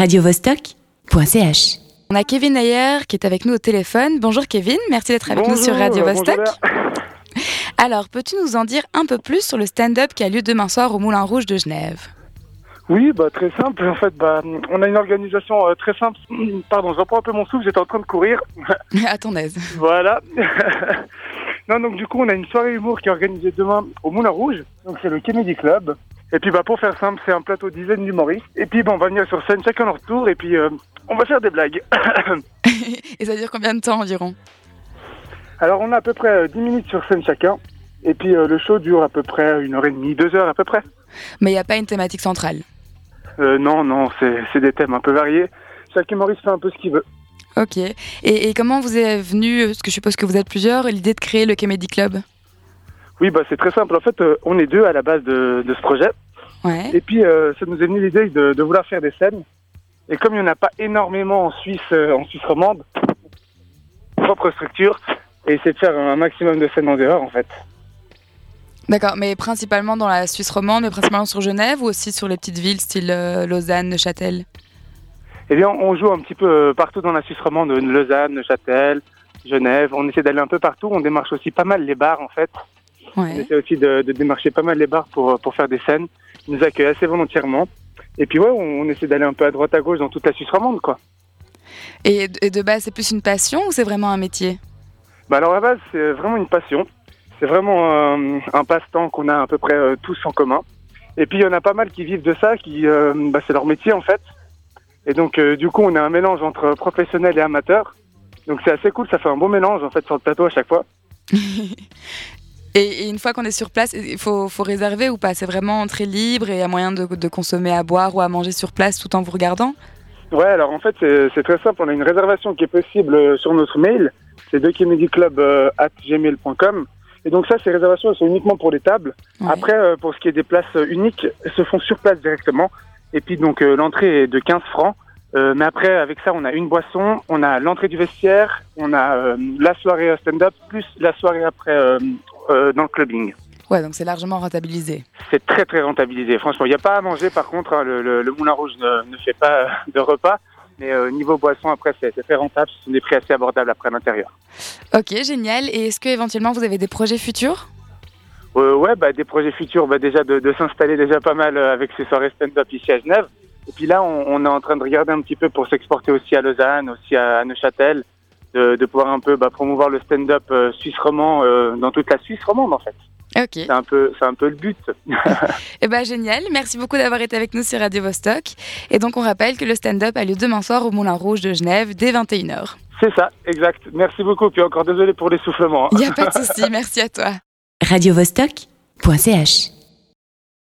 radiovostok.ch. On a Kevin Ayer qui est avec nous au téléphone. Bonjour Kevin, merci d'être avec nous sur Radio Vostok. Alors, peux-tu nous en dire un peu plus sur le stand-up qui a lieu demain soir au Moulin Rouge de Genève? Oui, bah, très simple. En fait, bah, on a une organisation euh, très simple. Pardon, je reprends un peu mon souffle, j'étais en train de courir. à ton aise. Voilà. non, donc du coup, on a une soirée humour qui est organisée demain au Moulin Rouge. Donc c'est le Kennedy Club. Et puis bah pour faire simple, c'est un plateau dizaine d'humoristes. Et puis on va venir sur scène chacun leur tour et puis euh, on va faire des blagues. et ça dure combien de temps environ? Alors on a à peu près 10 euh, minutes sur scène chacun. Et puis euh, le show dure à peu près une heure et demie, deux heures à peu près. Mais il n'y a pas une thématique centrale? Euh, Non, non, c'est des thèmes un peu variés. Chaque humoriste fait un peu ce qu'il veut. Ok. Et, et, comment vous est venu, parce que je suppose que vous êtes plusieurs, l'idée de créer le Comedy Club? Oui, bah c'est très simple. En fait, on est deux à la base de, de ce projet. Ouais. Et puis, ça nous est venu l'idée de, de, vouloir faire des scènes. Et comme il n'y en a pas énormément en Suisse, en Suisse romande, propre structure, et essayer de faire un maximum de scènes en dehors, en fait. D'accord, mais principalement dans la Suisse romande, mais principalement sur Genève ou aussi sur les petites villes style euh, Lausanne, Neuchâtel? Eh bien, on joue un petit peu partout dans la Suisse romande, Lausanne, Neuchâtel, Genève. On essaie d'aller un peu partout. On démarche aussi pas mal les bars, en fait. Ouais. On essaie aussi de, de, démarcher pas mal les bars pour, pour faire des scènes. Ils nous accueillent assez volontairement. Et puis, ouais, on, on essaie d'aller un peu à droite à gauche dans toute la Suisse romande, quoi. Et, et de base, c'est plus une passion ou c'est vraiment un métier? Bah Alors, à la base, c'est vraiment une passion. C'est vraiment euh, un passe-temps qu'on a à peu près euh, tous en commun. Et puis il y en a pas mal qui vivent de ça, qui euh, bah, c'est leur métier en fait. Et donc du coup on a un mélange entre professionnel et amateur. Donc c'est assez cool, ça fait un bon mélange en fait sur le plateau à chaque fois. et, et, une fois qu'on est sur place, il faut, faut, réserver ou pas? C'est vraiment très libre et il y a moyen de, de, consommer à boire ou à manger sur place tout en vous regardant? Ouais, alors en fait c'est très simple, on a une réservation qui est possible sur notre mail, c'est gmail.com et donc ça, ces réservations, elles sont uniquement pour les tables. Ouais. Après, euh, pour ce qui est des places uniques, elles se font sur place directement. Et puis donc euh, l'entrée est de 15 francs. Euh, mais après, avec ça, on a une boisson, on a l'entrée du vestiaire, on a euh, la soirée stand-up, plus la soirée après euh, dans le clubbing. Ouais, donc c'est largement rentabilisé. C'est très très rentabilisé. Franchement, il n'y a pas à manger. Par contre, hein, le, le, le, Moulin Rouge ne, ne fait pas de repas. Mais euh, niveau boisson, après, c'est très rentable. Ce sont des prix assez abordables après à l'intérieur. Ok, génial. Et est-ce que éventuellement vous avez des projets futurs? Euh, Ouais, bah, des projets futurs, bah, déjà de, de s'installer déjà pas mal avec ces soirées stand-up ici à Genève. Et puis là, on, on, est en train de regarder un petit peu pour s'exporter aussi à Lausanne, aussi à, à Neuchâtel, de, de, pouvoir un peu bah, promouvoir le stand-up euh, suisse romand euh, dans toute la Suisse romande en fait. Ok. C'est un peu, c'est un peu le but. eh ben génial. Merci beaucoup d'avoir été avec nous sur Radio Vostok. Et donc on rappelle que le stand-up a lieu demain soir au Moulin Rouge de Genève dès 21h. C'est ça, exact. Merci beaucoup. Puis encore désolé pour l'essoufflement. Il n'y a pas de souci. Merci à toi. radiovostok.ch